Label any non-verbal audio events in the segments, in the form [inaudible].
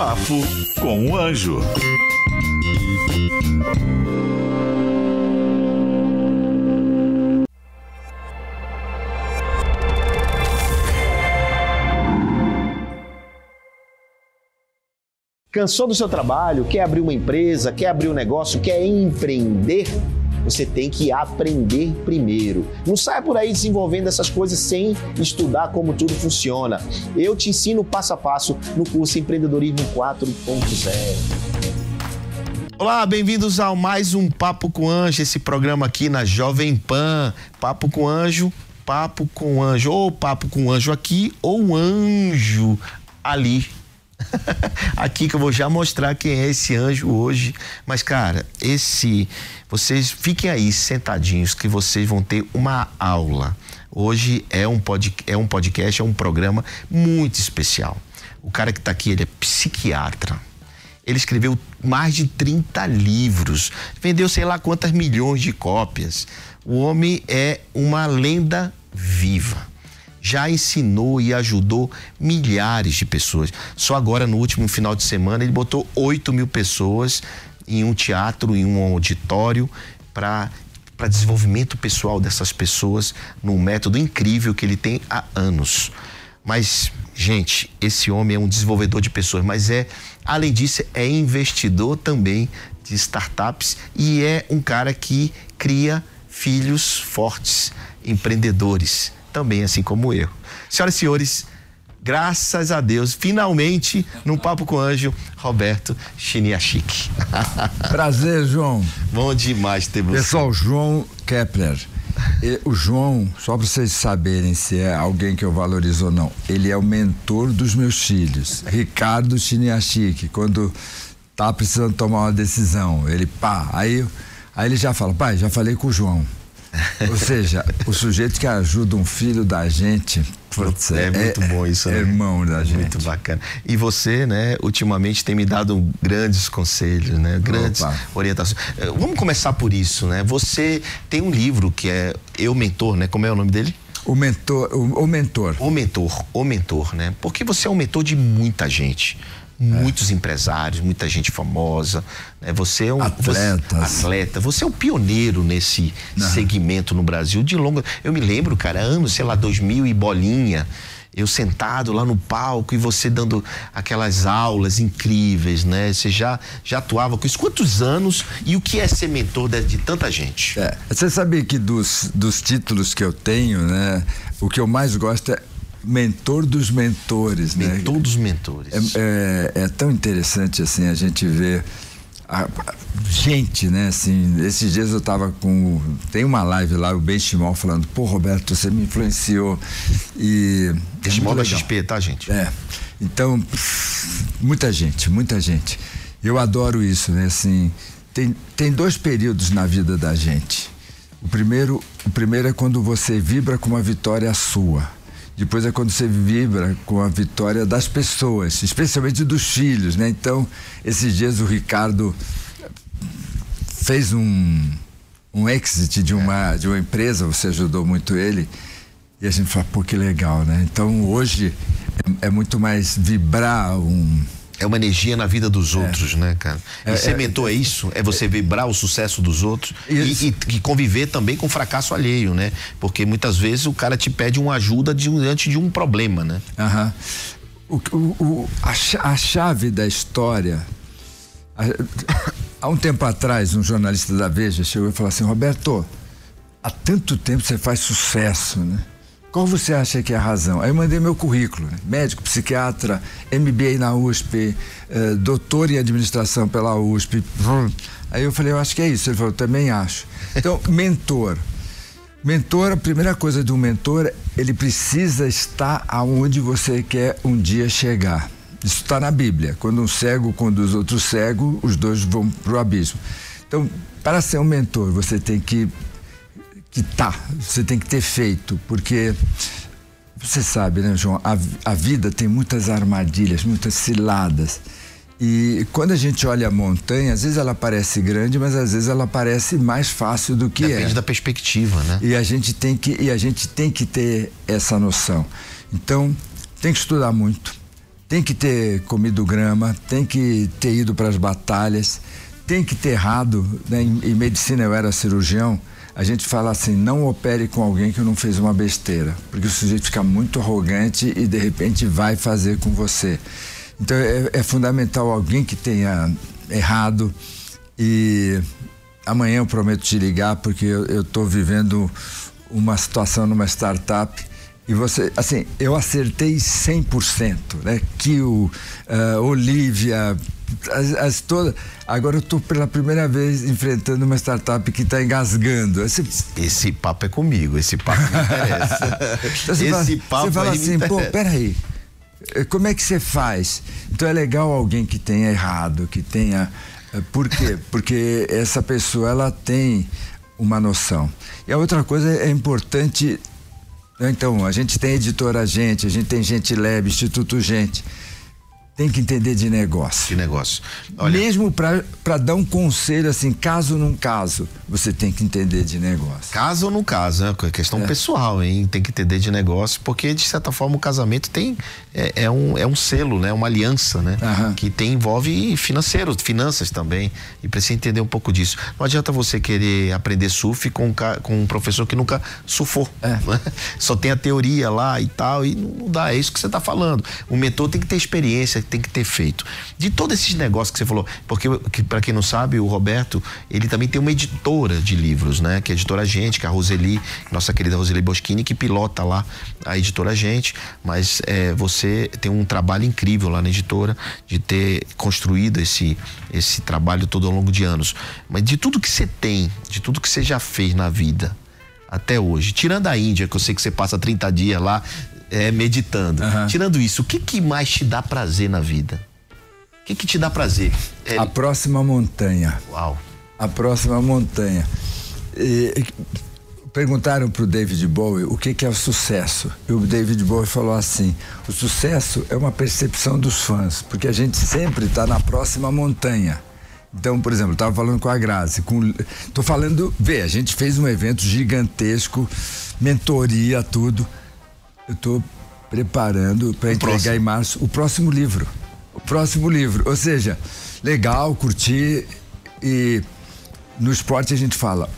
Papo com o Anjo. Cansou do seu trabalho? Quer abrir uma empresa? Quer abrir um negócio? Quer empreender? Você tem que aprender primeiro. Não saia por aí desenvolvendo essas coisas sem estudar como tudo funciona. Eu te ensino passo a passo no curso Empreendedorismo 4.0. Olá, bem-vindos ao mais um Papo com Anjo, esse programa aqui na Jovem Pan. Papo com Anjo, Papo com Anjo, ou Papo com Anjo aqui, ou Anjo ali [laughs] Aqui que eu vou já mostrar quem é esse anjo hoje. Mas, cara, esse. Vocês fiquem aí sentadinhos que vocês vão ter uma aula. Hoje é um, pod, é um podcast, é um programa muito especial. O cara que está aqui, ele é psiquiatra. Ele escreveu mais de 30 livros, vendeu sei lá quantas milhões de cópias. O homem é uma lenda viva já ensinou e ajudou milhares de pessoas. Só agora, no último final de semana, ele botou 8 mil pessoas em um teatro, em um auditório, para para desenvolvimento pessoal dessas pessoas num método incrível que ele tem há anos. Mas, gente, esse homem é um desenvolvedor de pessoas, mas é, além disso, é investidor também de startups e é um cara que cria filhos fortes, empreendedores também assim como eu. Senhoras e senhores, graças a Deus, finalmente, num Papo com o Anjo, Roberto Chiniachique. [laughs] Prazer, João. Bom demais ter você. Pessoal, João Kepler. o João, só para vocês saberem se é alguém que eu valorizo ou não, ele é o mentor dos meus filhos. Ricardo Chiniachique, quando tá precisando tomar uma decisão, ele pá, aí, aí ele já fala, pai, já falei com o João. Ou seja, o sujeito que ajuda um filho da gente. Putz, é, é, muito bom isso, é, né? Irmão da gente. Muito bacana. E você, né, ultimamente tem me dado grandes conselhos, né? Grandes Opa. orientações. Eh, vamos começar por isso, né? Você tem um livro que é Eu Mentor, né? Como é o nome dele? O mentor, o, o mentor. O mentor, o mentor, né? Porque você é um mentor de muita gente muitos é. empresários, muita gente famosa. Né? Você é um Atletas. Você, atleta. Você é o um pioneiro nesse Não. segmento no Brasil de longa. Eu me lembro, cara, anos, sei lá, 2000 e bolinha. Eu sentado lá no palco e você dando aquelas aulas incríveis, né? Você já, já atuava com isso. Quantos anos e o que é ser mentor de, de tanta gente? É, você sabe que dos, dos títulos que eu tenho, né? O que eu mais gosto é mentor dos mentores, mentor né? Mentor dos mentores. É, é, é, tão interessante assim a gente ver a, a, gente, né? Assim, esses dias eu tava com tem uma live lá o Benchimol falando, pô Roberto, você me influenciou e Benchimol da XP, tá gente? É. Então muita gente, muita gente. Eu adoro isso, né? Assim, tem tem dois períodos na vida da gente. O primeiro, o primeiro é quando você vibra com uma vitória sua depois é quando você vibra com a vitória das pessoas, especialmente dos filhos, né? Então, esses dias o Ricardo fez um, um exit de uma, de uma empresa, você ajudou muito ele. E a gente fala, pô, que legal, né? Então, hoje é, é muito mais vibrar um é uma energia na vida dos é. outros, né, cara? E é, ser mentor é, é, isso, é você vibrar o sucesso dos outros e, e, e, conviver também com o fracasso alheio, né? Porque muitas vezes o cara te pede uma ajuda diante de um problema, né? Aham. O, o, o a, a, chave da história. A, há um tempo atrás, um jornalista da Veja chegou e falou assim: Roberto, há tanto tempo você faz sucesso, né? Qual você acha que é a razão? Aí eu mandei meu currículo, né? médico, psiquiatra, MBA na USP, eh, doutor em administração pela USP. Aí eu falei, eu acho que é isso. Ele falou, também acho. Então, [laughs] mentor. Mentor, a primeira coisa do mentor, ele precisa estar aonde você quer um dia chegar. Isso está na Bíblia. Quando um cego conduz outro cego, os dois vão para o abismo. Então, para ser um mentor, você tem que que tá, você tem que ter feito, porque você sabe, né, João, a, a vida tem muitas armadilhas, muitas ciladas. E quando a gente olha a montanha, às vezes ela parece grande, mas às vezes ela parece mais fácil do que Depende é. Depende da perspectiva, né? E a gente tem que e a gente tem que ter essa noção. Então, tem que estudar muito, tem que ter comido grama, tem que ter ido para as batalhas, tem que ter errado. Né? Em, em, medicina eu era cirurgião, a gente fala assim: não opere com alguém que não fez uma besteira, porque o sujeito fica muito arrogante e de repente vai fazer com você. Então é, é fundamental alguém que tenha errado e amanhã eu prometo te ligar porque eu estou vivendo uma situação numa startup e você, assim, eu acertei 100%, né? Que o uh, Olivia, as, as todas. Agora eu estou pela primeira vez enfrentando uma startup que está engasgando. Esse... esse papo é comigo, esse papo me interessa. [laughs] então, você esse fala, papo Você fala assim, pô, peraí, eh, como é que você faz? Então é legal alguém que tenha errado, que tenha. Eh, por quê? Porque essa pessoa ela tem uma noção. E a outra coisa é importante então, a gente tem editora Gente, a gente tem Gente Lab, Instituto Gente tem que entender de negócio. De negócio. Olha... Mesmo para dar um conselho assim, caso num caso, você tem que entender de negócio. Caso ou no caso, né? É questão é. pessoal, hein? Tem que entender de negócio, porque de certa forma o casamento tem é, é um, é um selo, né? Uma aliança, né? Aham. Que tem envolve financeiro, finanças também. E precisa entender um pouco disso. Não adianta você querer aprender surf com, com um professor que nunca surfou. É. Né? Só tem a teoria lá e tal, e não dá. É isso que você está falando. O mentor tem que ter experiência tem que ter feito. De todos esses negócios que você falou, porque que, para quem não sabe, o Roberto, ele também tem uma editora de livros, né? Que é a editora Gente, que é a Roseli, nossa querida Roseli Boschini, que pilota lá a editora Gente, mas é, você tem um trabalho incrível lá na editora de ter construído esse esse trabalho todo ao longo de anos. Mas de tudo que você tem, de tudo que você já fez na vida, até hoje. Tirando a Índia, que eu sei que você passa 30 dias lá é, meditando. Uhum. Tirando isso, o que, que mais te dá prazer na vida? O que, que te dá prazer? É... A próxima montanha. Uau. A próxima montanha. E, perguntaram para o David Bowie o que, que, é o sucesso. E o David Bowie falou assim: o sucesso é uma percepção dos fãs, porque a gente sempre está na próxima montanha. Então, por exemplo, estava falando com a Grazi, com, tô falando, vê, a gente fez um evento gigantesco, mentoria, tudo eu estou preparando para entregar próximo. em março o próximo livro. O próximo livro. Ou seja, legal, curtir e no esporte a gente fala,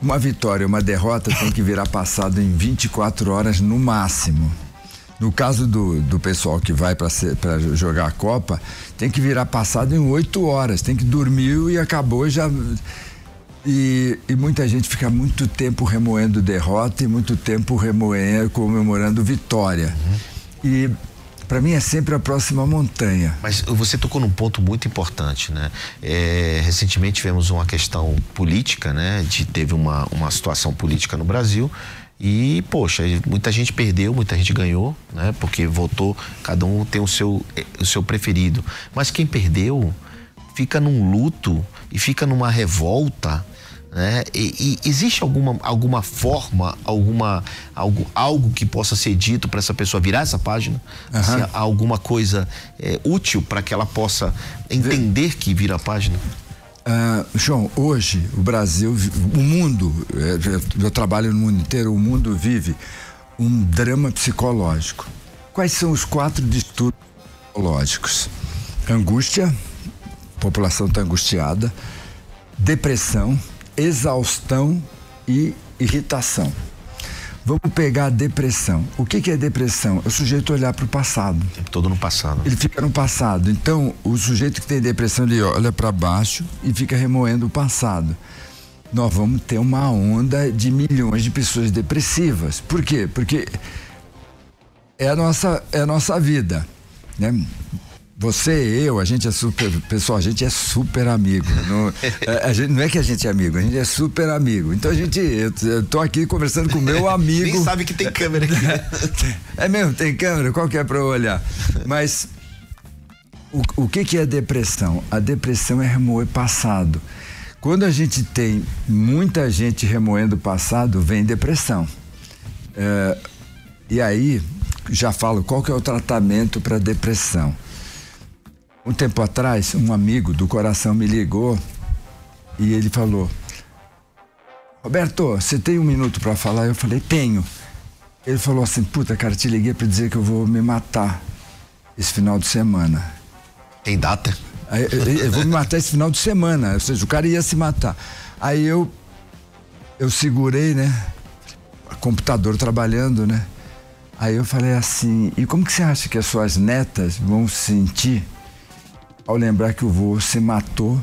uma vitória, uma derrota tem que virar passado em 24 horas no máximo. No caso do, do pessoal que vai para jogar a Copa, tem que virar passado em 8 horas, tem que dormir e acabou já e, e, muita gente fica muito tempo remoendo derrota e muito tempo remoendo, comemorando vitória. Uhum. E para mim é sempre a próxima montanha. Mas você tocou num ponto muito importante, né? É, recentemente tivemos uma questão política, né? De, teve uma, uma situação política no Brasil e, poxa, muita gente perdeu, muita gente ganhou, né? Porque votou, cada um tem o seu, o seu preferido. Mas quem perdeu fica num luto e fica numa revolta né? E, e, existe alguma, alguma forma, alguma, algo, algo que possa ser dito para essa pessoa virar essa página? Uhum. Se há alguma coisa é, útil para que ela possa entender que vira a página? Uh, João, hoje o Brasil, o mundo, é, eu trabalho no mundo inteiro, o mundo vive um drama psicológico. Quais são os quatro distúrbios psicológicos? Angústia, a população está angustiada, depressão, exaustão e irritação. Vamos pegar a depressão. O que, que é depressão? É o sujeito olhar para o passado. O tempo todo no passado. Ele fica no passado. Então, o sujeito que tem depressão, ele olha para baixo e fica remoendo o passado. Nós vamos ter uma onda de milhões de pessoas depressivas. Por quê? Porque é a nossa, é a nossa vida. Né? Você, eu, a gente é super. Pessoal, a gente é super amigo. Não, a, [laughs] a gente, não é que a gente é amigo, a gente é super amigo. Então a gente. Eu, eu tô aqui conversando com o meu [laughs] amigo. Nem sabe que tem câmera aqui. [laughs] é mesmo, tem câmera? Qual que é pra eu olhar? Mas. O, o que, que é depressão? A depressão é remoer passado. Quando a gente tem muita gente remoendo o passado, vem depressão. É, e aí, já falo, qual que é o tratamento para depressão? Um tempo atrás, um amigo do coração me ligou e ele falou: Roberto, você tem um minuto para falar? Eu falei: Tenho. Ele falou assim: Puta, cara, te liguei para dizer que eu vou me matar. esse final de semana. Tem data? Aí, eu, eu vou me matar esse final de semana. Ou seja, o cara ia se matar. Aí eu eu segurei, né? Computador trabalhando, né? Aí eu falei assim, e como que você acha que as suas netas vão se sentir ao lembrar que o vô se matou,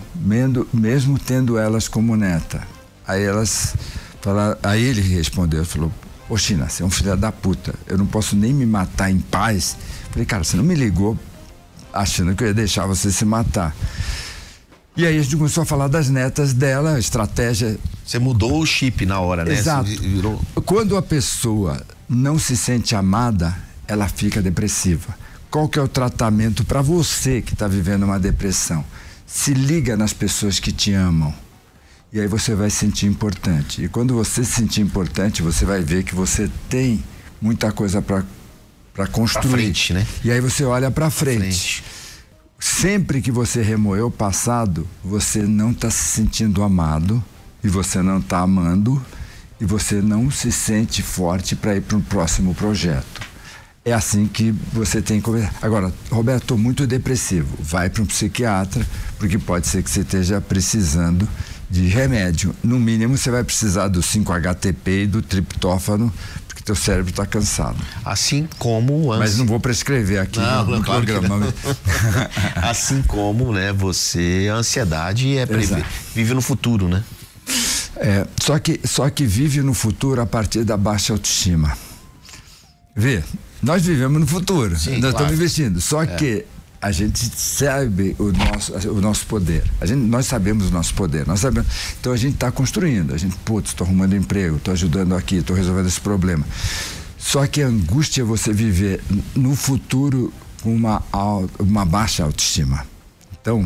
mesmo tendo elas como neta? Aí elas falaram, aí ele respondeu, falou, ô China, você é um filho da puta, eu não posso nem me matar em paz. Falei, cara, você não me ligou achando que eu ia deixar você se matar. E aí a gente começou a falar das netas dela, estratégia. Você mudou o chip na hora, né? Exato. Virou... Quando a pessoa não se sente amada, ela fica depressiva. Qual que é o tratamento para você que está vivendo uma depressão? Se liga nas pessoas que te amam. E aí você vai se sentir importante. E quando você se sentir importante, você vai ver que você tem muita coisa para construir. Pra frente, né? E aí você olha para frente. frente. Sempre que você remoeu o passado, você não está se sentindo amado e você não está amando e você não se sente forte para ir para um próximo projeto. É assim que você tem que conversar. Agora, Roberto, estou muito depressivo. Vai para um psiquiatra, porque pode ser que você esteja precisando de remédio. No mínimo, você vai precisar do 5-HTP e do triptófano, teu cérebro está cansado. Assim como antes... Mas não vou prescrever aqui não, no, no claro programa. [laughs] assim como, né, você, a ansiedade é prever, vive no futuro, né? É, só que só que vive no futuro a partir da baixa autoestima. Vê, nós vivemos no futuro, Sim, nós claro. estamos investindo. Só é. que a gente sabe o nosso, o nosso poder. A gente, nós sabemos o nosso poder. Nós sabemos. Então a gente está construindo. A gente, putz, estou arrumando emprego, estou ajudando aqui, estou resolvendo esse problema. Só que a angústia é você viver no futuro com uma, uma baixa autoestima. Então,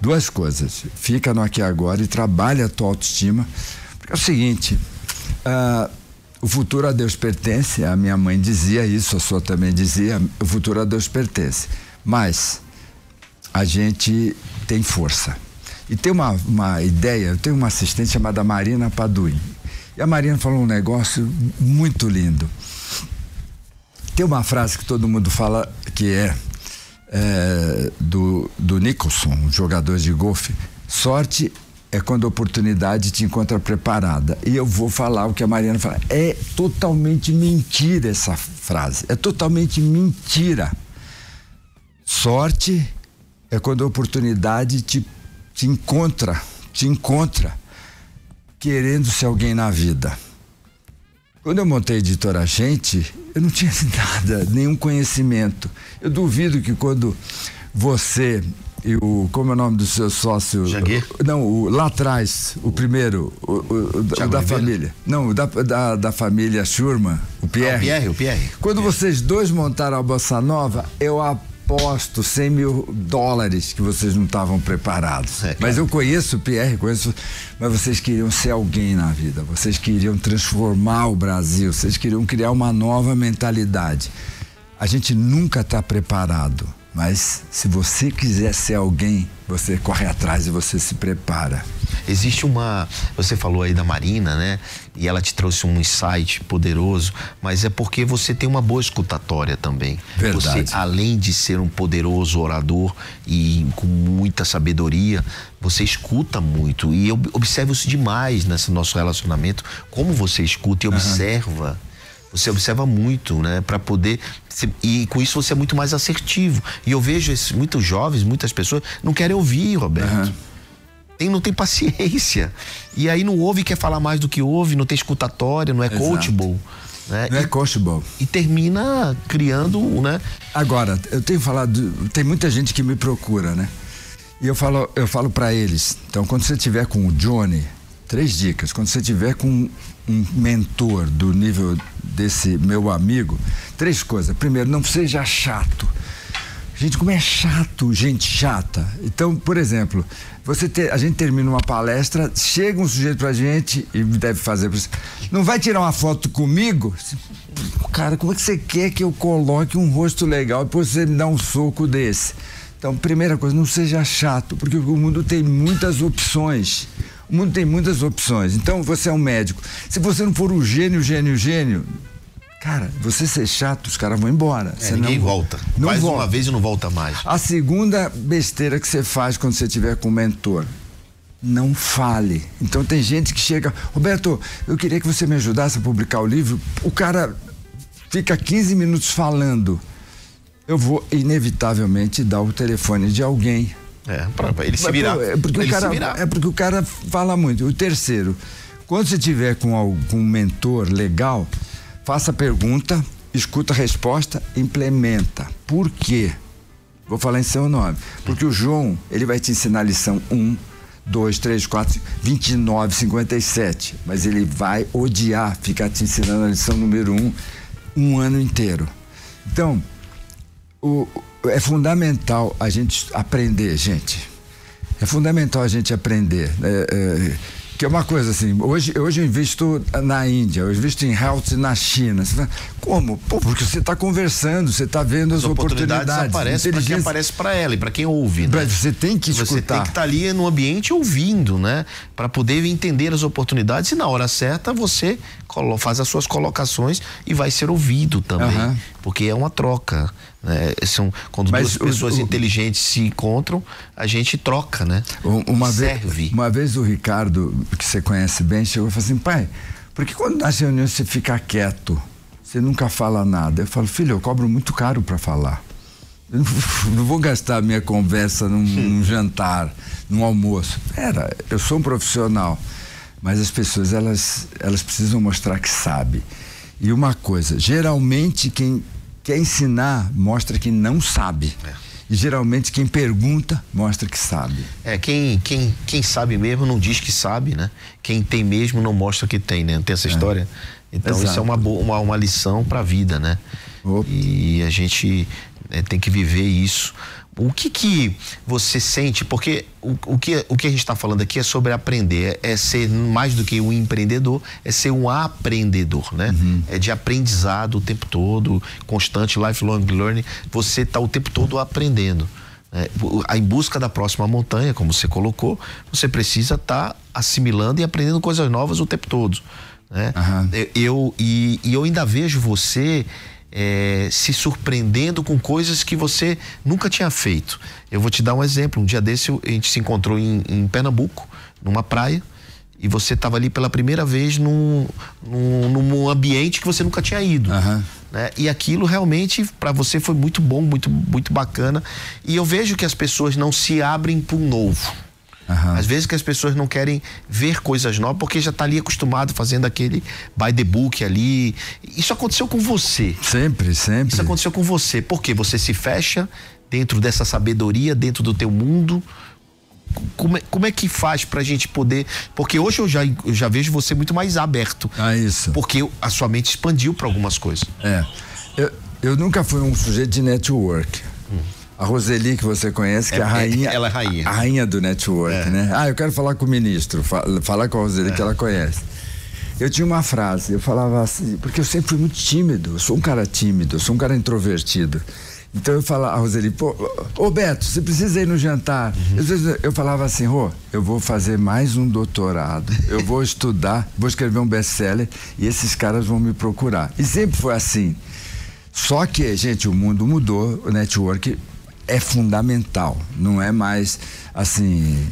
duas coisas. Fica no aqui agora e trabalha a tua autoestima. Porque é o seguinte. Uh, o futuro a Deus pertence, a minha mãe dizia isso, a sua também dizia, o futuro a Deus pertence mas a gente tem força. E tem uma, uma ideia, eu tenho uma assistente chamada Marina Paduim. E a Marina falou um negócio muito lindo. Tem uma frase que todo mundo fala que é, é do, do Nicholson, um jogador de golfe. Sorte é quando a oportunidade te encontra preparada. E eu vou falar o que a Mariana fala. É totalmente mentira essa frase. É totalmente mentira. Sorte é quando a oportunidade te, te encontra, te encontra querendo ser alguém na vida. Quando eu montei a editora Gente, eu não tinha [laughs] nada, nenhum conhecimento. Eu duvido que quando você e o. Como é o nome do seu sócio? Janguir? Não, o, lá atrás, o primeiro, o, o, o da família. Não, da, da, da família Schurman, o Pierre. Ah, o Pierre, o Pierre. Quando Pierre. vocês dois montaram a Bossa Nova, eu aposto 100 mil dólares que vocês não estavam preparados. É, mas eu conheço o Pierre, conheço, mas vocês queriam ser alguém na vida, vocês queriam transformar o Brasil, vocês queriam criar uma nova mentalidade. A gente nunca está preparado, mas se você quiser ser alguém, você corre atrás e você se prepara. Existe uma. Você falou aí da Marina, né? E ela te trouxe um insight poderoso, mas é porque você tem uma boa escutatória também. Verdade. Você, além de ser um poderoso orador e com muita sabedoria, você escuta muito. E eu observo isso demais nesse nosso relacionamento, como você escuta e uhum. observa você observa muito, né? Para poder. E com isso você é muito mais assertivo. E eu vejo muitos jovens, muitas pessoas não querem ouvir, Roberto. Uhum tem, não tem paciência. E aí não ouve, quer falar mais do que ouve, não tem escutatória, não é Exato. coachable. Né? Não é e, é coachable. E termina criando, né? Agora, eu tenho falado, tem muita gente que me procura, né? E eu falo, eu falo para eles, então quando você tiver com o Johnny, três dicas, quando você tiver com um mentor do nível desse meu amigo, três coisas. Primeiro, não seja chato. Gente, como é chato, gente chata. Então, por exemplo, você ter, a gente termina uma palestra, chega um sujeito pra gente e deve fazer. Não vai tirar uma foto comigo? Cara, como é que você quer que eu coloque um rosto legal e depois você me dá um soco desse? Então, primeira coisa, não seja chato, porque o mundo tem muitas opções. O mundo tem muitas opções. Então, você é um médico. Se você não for o gênio, gênio, gênio, Cara, você ser chato, os caras vão embora. É, ninguém não, volta. Não faz volta. uma vez e não volta mais. A segunda besteira que você faz quando você tiver com o mentor, não fale. Então tem gente que chega, Roberto, eu queria que você me ajudasse a publicar o livro. O cara fica 15 minutos falando. Eu vou inevitavelmente dar o telefone de alguém. É, para ele se virar. É porque, o cara, é porque o cara fala muito. O terceiro, quando você tiver com algum mentor legal, faça a pergunta, escuta a resposta, implementa. Por quê? Vou falar em seu nome. Porque o João, ele vai te ensinar a lição 1, 2, 3, 4, 29, 57. Mas ele vai odiar ficar te ensinando a lição número 1 um ano inteiro. Então, o, é fundamental a gente aprender, gente. É fundamental a gente aprender. É, é, que é uma coisa assim, hoje, hoje eu invisto na Índia, eu invisto em health na China. Fala, Como? Pô, porque você está conversando, você está vendo as, as oportunidades. oportunidades aparecem para quem aparece para ela e para quem ouve. Né? Você tem que escutar. Você tem que estar tá ali no ambiente ouvindo, né? Para poder entender as oportunidades e na hora certa você faz as suas colocações e vai ser ouvido também. Uhum. Porque é uma troca. Né? São, quando Mas duas pessoas o, inteligentes se encontram, a gente troca, né? Uma Serve. Vez, uma vez o Ricardo, que você conhece bem, chegou e falou assim, pai, por que quando nas reuniões você fica quieto? Você nunca fala nada. Eu falo, filho, eu cobro muito caro para falar. Eu não, não, vou gastar minha conversa num, num jantar, num almoço. Era, eu sou um profissional, mas as pessoas elas, elas precisam mostrar que sabe. E uma coisa, geralmente quem quer ensinar mostra que não sabe. É. E geralmente quem pergunta mostra que sabe. É, quem, quem, quem sabe mesmo não diz que sabe, né? Quem tem mesmo não mostra que tem, né? Não tem essa é. história? Então Exato. isso é uma, uma, uma lição para a vida, né? Opa. E a gente é, tem que viver isso. O que que você sente? Porque o, o, que, o que a gente está falando aqui é sobre aprender, é, ser mais do que um empreendedor, é ser um aprendedor, né? Uhum. É de aprendizado o tempo todo, constante, lifelong learning. Você está o tempo todo aprendendo. É, em busca da próxima montanha, como você colocou, você precisa estar tá assimilando e aprendendo coisas novas o tempo todo. Né? Uhum. Eu, e, e eu ainda vejo você é, se surpreendendo com coisas que você nunca tinha feito. Eu vou te dar um exemplo. Um dia desse a gente se encontrou em, em Pernambuco, numa praia, e você estava ali pela primeira vez num, num, num, ambiente que você nunca tinha ido. Uhum. Né? E aquilo realmente para você foi muito bom, muito, muito bacana. E eu vejo que as pessoas não se abrem para o novo. Uhum. Às vezes que as pessoas não querem ver coisas novas porque já está ali acostumado fazendo aquele by the book ali. Isso aconteceu com você. Sempre, sempre. Isso aconteceu com você. Porque você se fecha dentro dessa sabedoria, dentro do teu mundo. Como é, como é que faz pra gente poder. Porque hoje eu já, eu já vejo você muito mais aberto. Ah, isso. Porque a sua mente expandiu para algumas coisas. É. Eu, eu nunca fui um sujeito de network. A Roseli, que você conhece, que é, é a rainha. Ela é rainha. A, a rainha do network, é. né? Ah, eu quero falar com o ministro, falar com a Roseli, é. que ela conhece. Eu tinha uma frase, eu falava assim, porque eu sempre fui muito tímido, eu sou um cara tímido, eu sou um cara introvertido. Então eu falava, a Roseli, pô, ô Beto, você precisa ir no jantar. Uhum. Eu, eu falava assim, Rô, eu vou fazer mais um doutorado, eu vou [laughs] estudar, vou escrever um best-seller e esses caras vão me procurar. E sempre foi assim. Só que, gente, o mundo mudou, o network é fundamental, não é mais assim.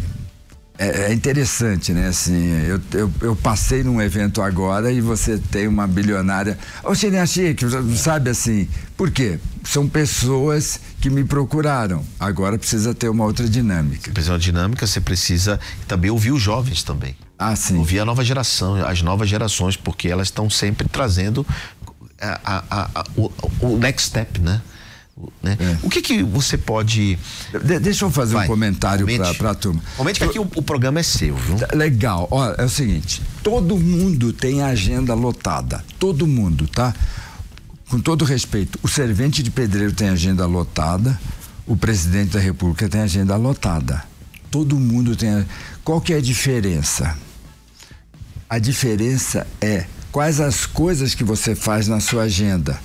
É, é interessante, né? Assim, eu, eu, eu, passei num evento agora e você tem uma bilionária. Ô, Xenia Chique, sabe assim, por quê? São pessoas que me procuraram. Agora precisa ter uma outra dinâmica. Precisa uma dinâmica, você precisa também ouvir os jovens também. Ah, sim. Ouvir a nova geração, as novas gerações, porque elas estão sempre trazendo a, a, a, o, o next step, né? Né? É. O que que você pode. De, deixa eu fazer Vai, um comentário para a turma. Comente que aqui o, o, programa é seu, viu? Tá, legal. Olha, é o seguinte: todo mundo tem agenda lotada. Todo mundo, tá? Com todo respeito, o servente de pedreiro tem agenda lotada, o presidente da República tem agenda lotada. Todo mundo tem. Qual que é a diferença? A diferença é quais as coisas que você faz na sua agenda.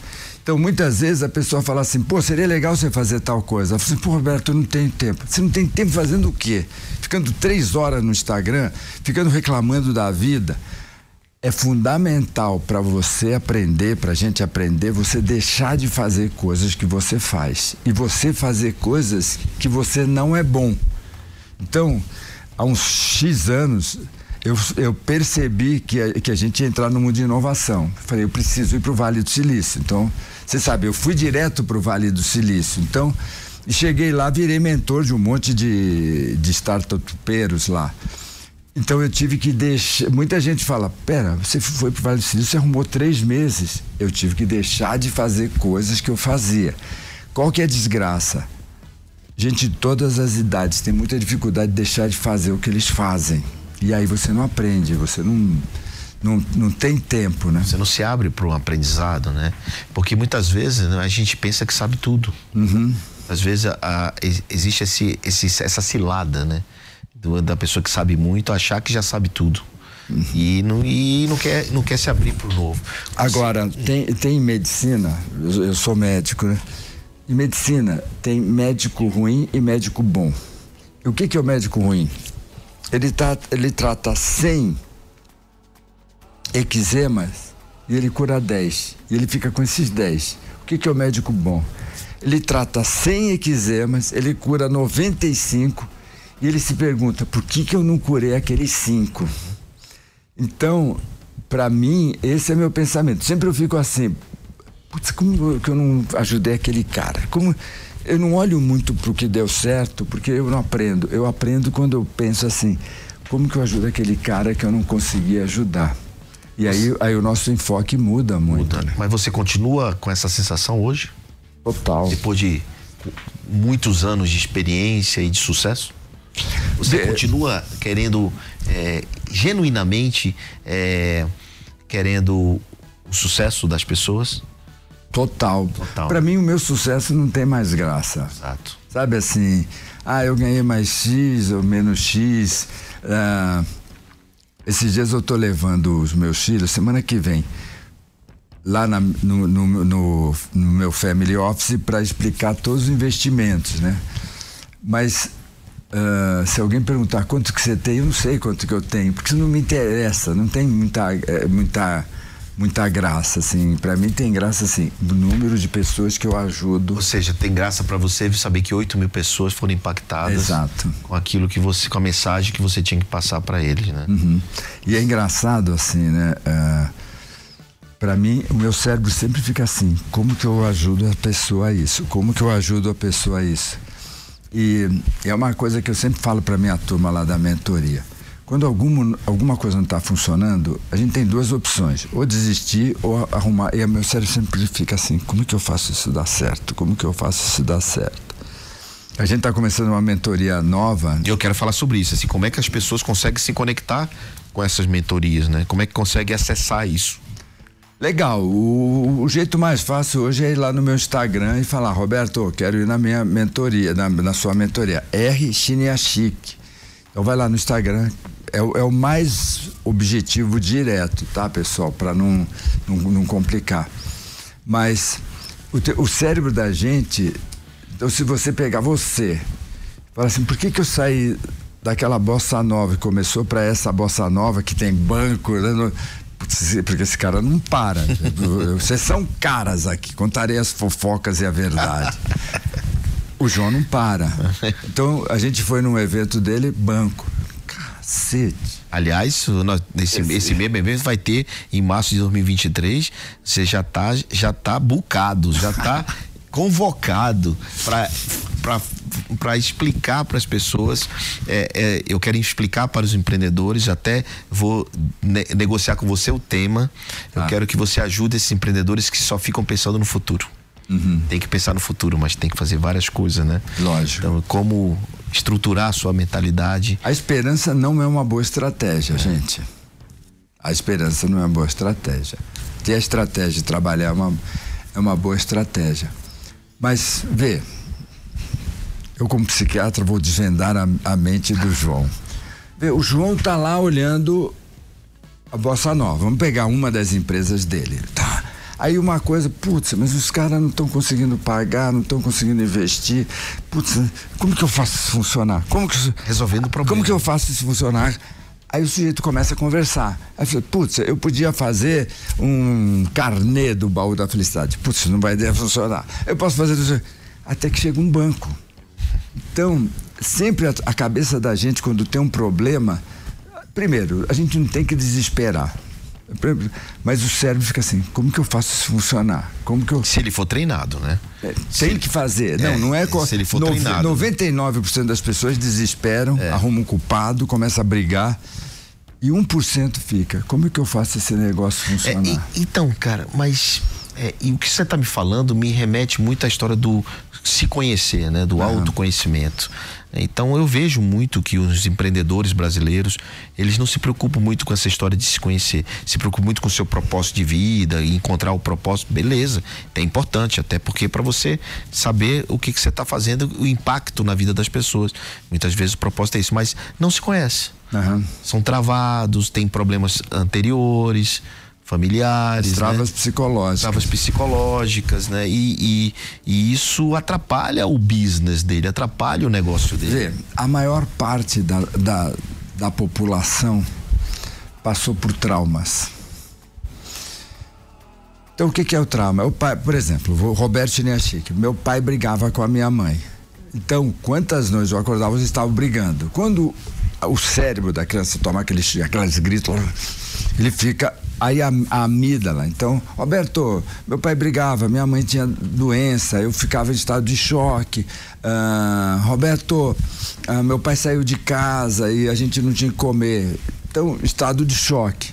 Então, muitas vezes a pessoa fala assim, pô, seria legal você fazer tal coisa. Eu falo assim, pô, Roberto, eu não tenho tempo. Você não tem tempo fazendo o quê? Ficando três horas no Instagram, ficando reclamando da vida. é fundamental para você aprender, para a gente aprender, você deixar de fazer coisas que você faz e você fazer coisas que você não é bom. Então, há uns X anos, eu, eu percebi que a, que a gente ia entrar no mundo de inovação. Falei, eu preciso ir para o Vale do Silício. Então, você sabe, eu fui direto para o Vale do Silício. Então, cheguei lá, virei mentor de um monte de, de startupeiros lá. Então eu tive que deixar. Muita gente fala: pera, você foi para o Vale do Silício, você arrumou três meses. Eu tive que deixar de fazer coisas que eu fazia. Qual que é a desgraça? Gente de todas as idades tem muita dificuldade de deixar de fazer o que eles fazem. E aí você não aprende, você não. Não, não tem tempo, né? Você não se abre para um aprendizado, né? Porque muitas vezes né, a gente pensa que sabe tudo. Uhum. Às vezes a, a, existe esse, esse, essa cilada, né? do, da pessoa que sabe muito achar que já sabe tudo. Uhum. E, não, e não, quer, não quer se abrir para o novo. Agora, tem, tem medicina, eu, eu sou médico, né? Em medicina, tem médico ruim e médico bom. E o que, que é o médico ruim? Ele, tá, ele trata 100 eczemas e ele cura 10. E ele fica com esses 10. O que, que é o médico bom? Ele trata 100 eczemas, ele cura 95 e ele se pergunta: por que, que eu não curei aqueles cinco? Então, para mim, esse é meu pensamento. Sempre eu fico assim: putz, como que eu não ajudei aquele cara? Como eu não olho muito para o que deu certo, porque eu não aprendo. Eu aprendo quando eu penso assim: como que eu ajudo aquele cara que eu não consegui ajudar? E aí, aí o nosso enfoque muda muito. Muda. Né? Mas você continua com essa sensação hoje? Total. Depois de muitos anos de experiência e de sucesso? Você é. continua querendo é, genuinamente é, querendo o sucesso das pessoas? Total. Total. Para mim o meu sucesso não tem mais graça. Exato. Sabe assim, ah, eu ganhei mais X ou menos X. Ah, esses dias eu tô levando os meus filhos, semana que vem, lá na, no, no, no, no meu family office para explicar todos os investimentos, né? Mas Uh, se alguém perguntar quanto que você tem, eu não sei quanto que eu tenho, porque isso não me interessa, não tem muita, é, muita, muita graça, assim. Para mim tem graça, assim, o número de pessoas que eu ajudo. Ou seja, tem graça para você saber que 8 mil pessoas foram impactadas Exato. com aquilo que você, com a mensagem que você tinha que passar para eles, né? Uhum. E é engraçado, assim, né? Uh, ah, para mim, o meu cérebro sempre fica assim: como que eu ajudo a pessoa a isso? Como que eu ajudo a pessoa a isso? E é uma coisa que eu sempre falo para minha turma lá da mentoria. Quando alguma, alguma coisa não está funcionando, a gente tem duas opções: ou desistir ou arrumar. E o meu cérebro sempre fica assim: como que eu faço isso dar certo? Como que eu faço isso dar certo? A gente está começando uma mentoria nova. E eu quero falar sobre isso, assim, como é que as pessoas conseguem se conectar com essas mentorias, né? Como é que conseguem acessar isso? Legal. O, o, jeito mais fácil hoje é ir lá no meu Instagram e falar, Roberto, quero ir na minha mentoria, na, na sua mentoria. R Chique. Então vai lá no Instagram. É, é, o mais objetivo direto, tá, pessoal? Para não, não, não, complicar. Mas o, te, o cérebro da gente. Então, se você pegar você, fala assim, por que, que eu saí daquela bossa nova e começou para essa bossa nova que tem banco, né? porque esse cara não para. [laughs] Vocês são caras aqui, contarei as fofocas e a verdade. [laughs] O João não para. Então a gente foi num evento dele, banco. Cacete. Aliás, esse, esse, esse mesmo evento vai ter em março de 2023. Você já tá, já tá bucado, já tá [laughs] convocado para para explicar para as pessoas. É, é, eu quero explicar para os empreendedores, até vou ne negociar com você o tema. Eu ah. quero que você ajude esses empreendedores que só ficam pensando no futuro. Uhum. Tem que pensar no futuro, mas tem que fazer várias coisas, né? Lógico. Então, como estruturar a sua mentalidade. A esperança não é uma boa estratégia, é. gente. A esperança não é uma boa estratégia. Ter a estratégia de trabalhar é uma, é uma boa estratégia. Mas, vê, eu, como psiquiatra, vou desvendar a, a mente do João. O João está lá olhando a Bossa Nova. Vamos pegar uma das empresas dele. Tá. Aí uma coisa, putz, mas os caras não estão conseguindo pagar, não estão conseguindo investir. Putz, como que eu faço isso funcionar? Como que resolvendo o problema? Como que eu faço isso funcionar? Aí o sujeito começa a conversar. Aí fala, putz, eu podia fazer um carnê do baú da felicidade. Putz, não vai funcionar. Eu posso fazer. Até que chega um banco. Então, sempre a, a cabeça da gente, quando tem um problema, primeiro, a gente não tem que desesperar. Mas o cérebro fica assim, como que eu faço isso funcionar? Como que eu... Se ele for treinado, né? É, tem ele... que fazer. Não, é, não é... Se ele for no, treinado. 99% das pessoas desesperam, é. arrumam um culpado, começa a brigar e 1% fica. Como que eu faço esse negócio funcionar? É, e, então, cara, mas é, e o que você está me falando me remete muito à história do se conhecer, né? Do autoconhecimento. Então eu vejo muito que os empreendedores brasileiros, eles não se preocupam muito com essa história de se conhecer, se preocupam muito com o seu propósito de vida e encontrar o propósito, beleza, é importante, até porque para você saber o que, que você está fazendo, o impacto na vida das pessoas. Muitas vezes o propósito é isso, mas não se conhece. Uhum. São travados, têm problemas anteriores familiares. As travas né? psicológicas. Travas psicológicas, né? E, e, e, isso atrapalha o business dele, atrapalha o negócio dele. Vê, a maior parte da, da, da população passou por traumas. Então o que, que é o trauma? O pai, por exemplo, o Roberto Chique, meu pai brigava com a minha mãe. Então, quantas noites eu acordava, eles estavam brigando. Quando o cérebro da criança toma aqueles, aqueles gritos, ele fica aí a, a amígdala. Então, Roberto, meu pai brigava, minha mãe tinha doença, eu ficava em estado de choque. Uh, Roberto, uh, meu pai saiu de casa e a gente não tinha que comer. Então, estado de choque.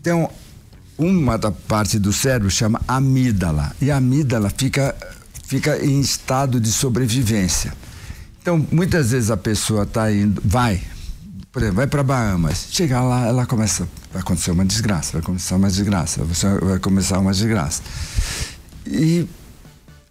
Então, uma da parte do cérebro chama amígdala. E a amígdala fica, fica em estado de sobrevivência. Então, muitas vezes a pessoa está indo, vai, por exemplo, vai para Bahamas, chegar lá, ela começa, vai acontecer uma desgraça, vai começar uma desgraça, vai começar uma desgraça. E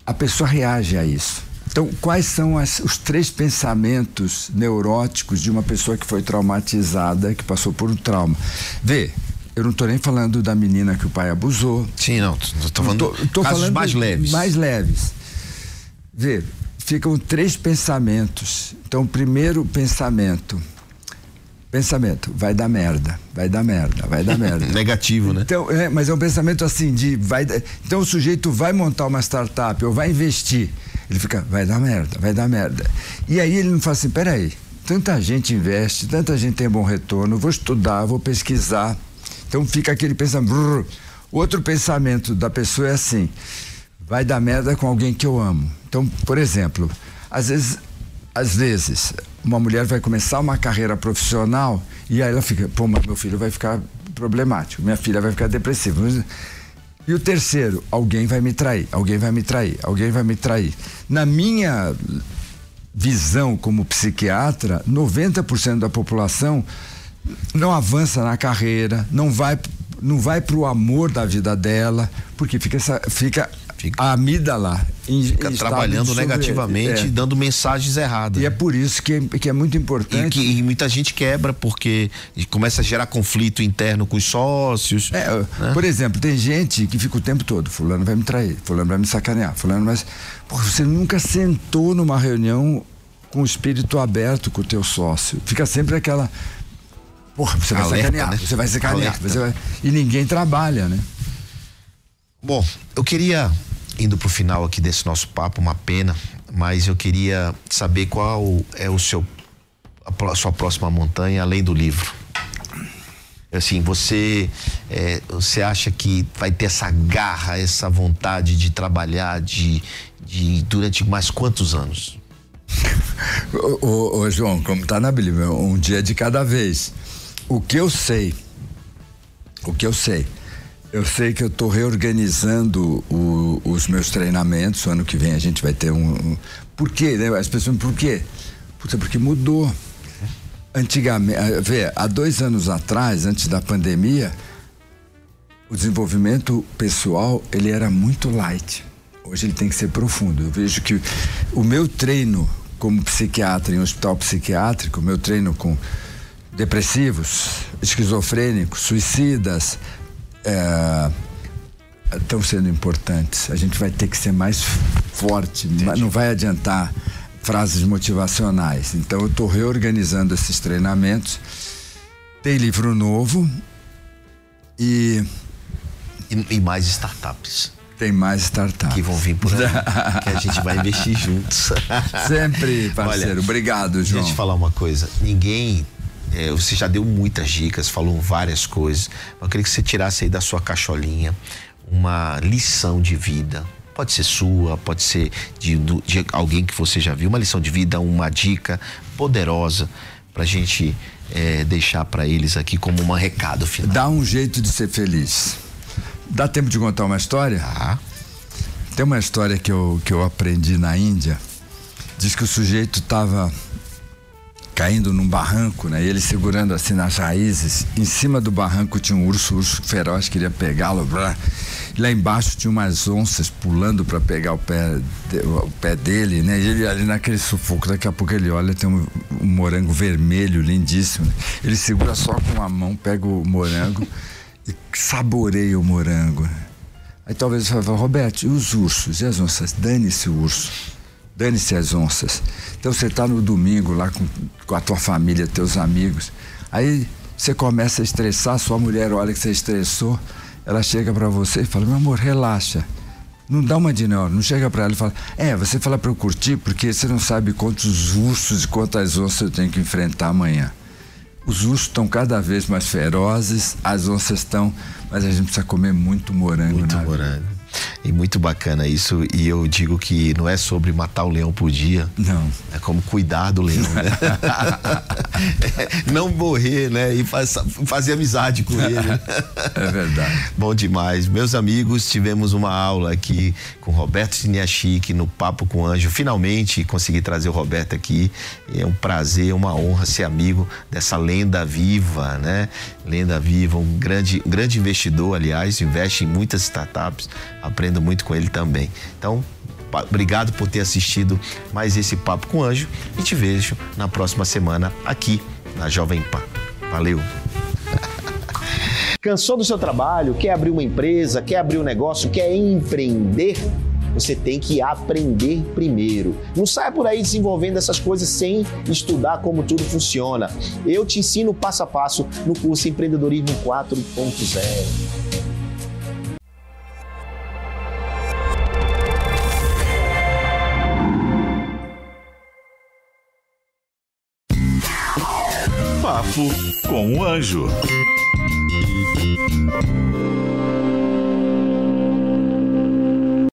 a pessoa reage a isso. Então, quais são as, os três pensamentos neuróticos de uma pessoa que foi traumatizada, que passou por um trauma? Vê, eu não estou nem falando da menina que o pai abusou. Sim, não. Estou falando tô, tô casos falando mais leves. Mais leves. Vê, ficam três pensamentos. Então, o primeiro pensamento, pensamento, vai dar merda, vai dar merda, vai dar merda. [laughs] Negativo, né? Então, é, mas é um pensamento assim de vai, então o sujeito vai montar uma startup ou vai investir, ele fica, vai dar merda, vai dar merda. E aí ele não fala assim, peraí, tanta gente investe, tanta gente tem bom retorno, vou estudar, vou pesquisar. Então fica aquele pensamento. Outro pensamento da pessoa é assim, vai dar merda com alguém que eu amo. Então, por exemplo, às vezes às vezes, uma mulher vai começar uma carreira profissional e aí ela fica, pô, mas meu filho vai ficar problemático, minha filha vai ficar depressiva. E o terceiro, alguém vai me trair, alguém vai me trair, alguém vai me trair. Na minha visão como psiquiatra, 90% da população não avança na carreira, não vai não vai para o amor da vida dela, porque fica, essa, fica Fica, a amígdala em, fica trabalhando negativamente, é. dando mensagens erradas. E é por isso que, que é muito importante. E que e muita gente quebra porque começa a gerar conflito interno com os sócios. É, né? Por exemplo, tem gente que fica o tempo todo, fulano vai me trair, fulano vai me sacanear, fulano mas Porra, você nunca sentou numa reunião com o espírito aberto com o teu sócio. Fica sempre aquela. Porra, você vai Alerta, sacanear, né? você vai sacanear. Você vai... E ninguém trabalha, né? Bom, eu queria indo para o final aqui desse nosso papo, uma pena, mas eu queria saber qual é o seu a sua próxima montanha além do livro. Assim, você é, você acha que vai ter essa garra, essa vontade de trabalhar de, de durante mais quantos anos? [laughs] ô, ô, João, como está na Bíblia, um dia de cada vez. O que eu sei, o que eu sei eu sei que eu estou reorganizando o, os meus treinamentos. O ano que vem a gente vai ter um. um por quê? Né? As pessoas por quê? Puta, porque mudou. Antigamente, eh, vê, há dois anos atrás, antes da pandemia, o desenvolvimento pessoal ele era muito light. Hoje ele tem que ser profundo. Eu vejo que o meu treino como psiquiatra em um hospital psiquiátrico, o meu treino com depressivos, esquizofrênicos, suicidas, é, estão sendo importantes. A gente vai ter que ser mais forte, Entendi. não vai adiantar frases motivacionais. Então eu estou reorganizando esses treinamentos Tem livro novo e. E, e mais startups. Tem mais startups. Que vão vir por aí. [laughs] que a gente vai investir juntos. Sempre, [laughs] parceiro. Olha, Obrigado, João. Deixa eu te falar uma coisa. Ninguém é, você já deu muitas dicas, falou várias coisas. Eu queria que você tirasse aí da sua cacholinha uma lição de vida. Pode ser sua, pode ser de, de alguém que você já viu, uma lição de vida, uma dica poderosa para a gente é, deixar para eles aqui como um recado final. Dá um jeito de ser feliz. Dá tempo de contar uma história? Ah. Tem uma história que eu, que eu aprendi na Índia. Diz que o sujeito estava caindo num barranco, né? E ele segurando assim nas raízes. Em cima do barranco tinha um urso, urso feroz, queria pegá-lo. Lá embaixo tinha umas onças pulando para pegar o pé, o pé dele, né? E ele ali naquele sufoco, daqui a pouco ele olha, tem um, um morango vermelho, lindíssimo. Né? Ele segura só com uma mão, pega o morango [laughs] e saboreia o morango. Aí talvez você fale, Roberto, e os ursos? E as onças? Dane-se o urso. Dane-se as onças. Então você está no domingo lá com, com a tua família, teus amigos. Aí você começa a estressar, sua mulher olha que você estressou, ela chega para você e fala: Meu amor, relaxa. Não dá uma de não, não chega para ela e fala: É, você fala para eu curtir porque você não sabe quantos ursos e quantas onças eu tenho que enfrentar amanhã. Os ursos estão cada vez mais ferozes, as onças estão, mas a gente precisa comer muito morango. Muito morango. Vida. E muito bacana isso. E eu digo que não é sobre matar o leão por dia. Não. É como cuidar do leão, né? [laughs] não morrer, né? E faz, fazer amizade com ele. É verdade. Bom demais. Meus amigos, tivemos uma aula aqui com Roberto Siniachique no Papo com Anjo. Finalmente consegui trazer o Roberto aqui. É um prazer, uma honra ser amigo dessa lenda viva, né? Lenda viva, um grande, um grande investidor, aliás, investe em muitas startups aprendo muito com ele também. Então, obrigado por ter assistido mais esse Papo com Anjo e te vejo na próxima semana aqui na Jovem Pan. Valeu! [laughs] Cansou do seu trabalho? Quer abrir uma empresa? Quer abrir um negócio? Quer empreender? Você tem que aprender primeiro. Não saia por aí desenvolvendo essas coisas sem estudar como tudo funciona. Eu te ensino passo a passo no curso Empreendedorismo 4.0. Papo com o Anjo.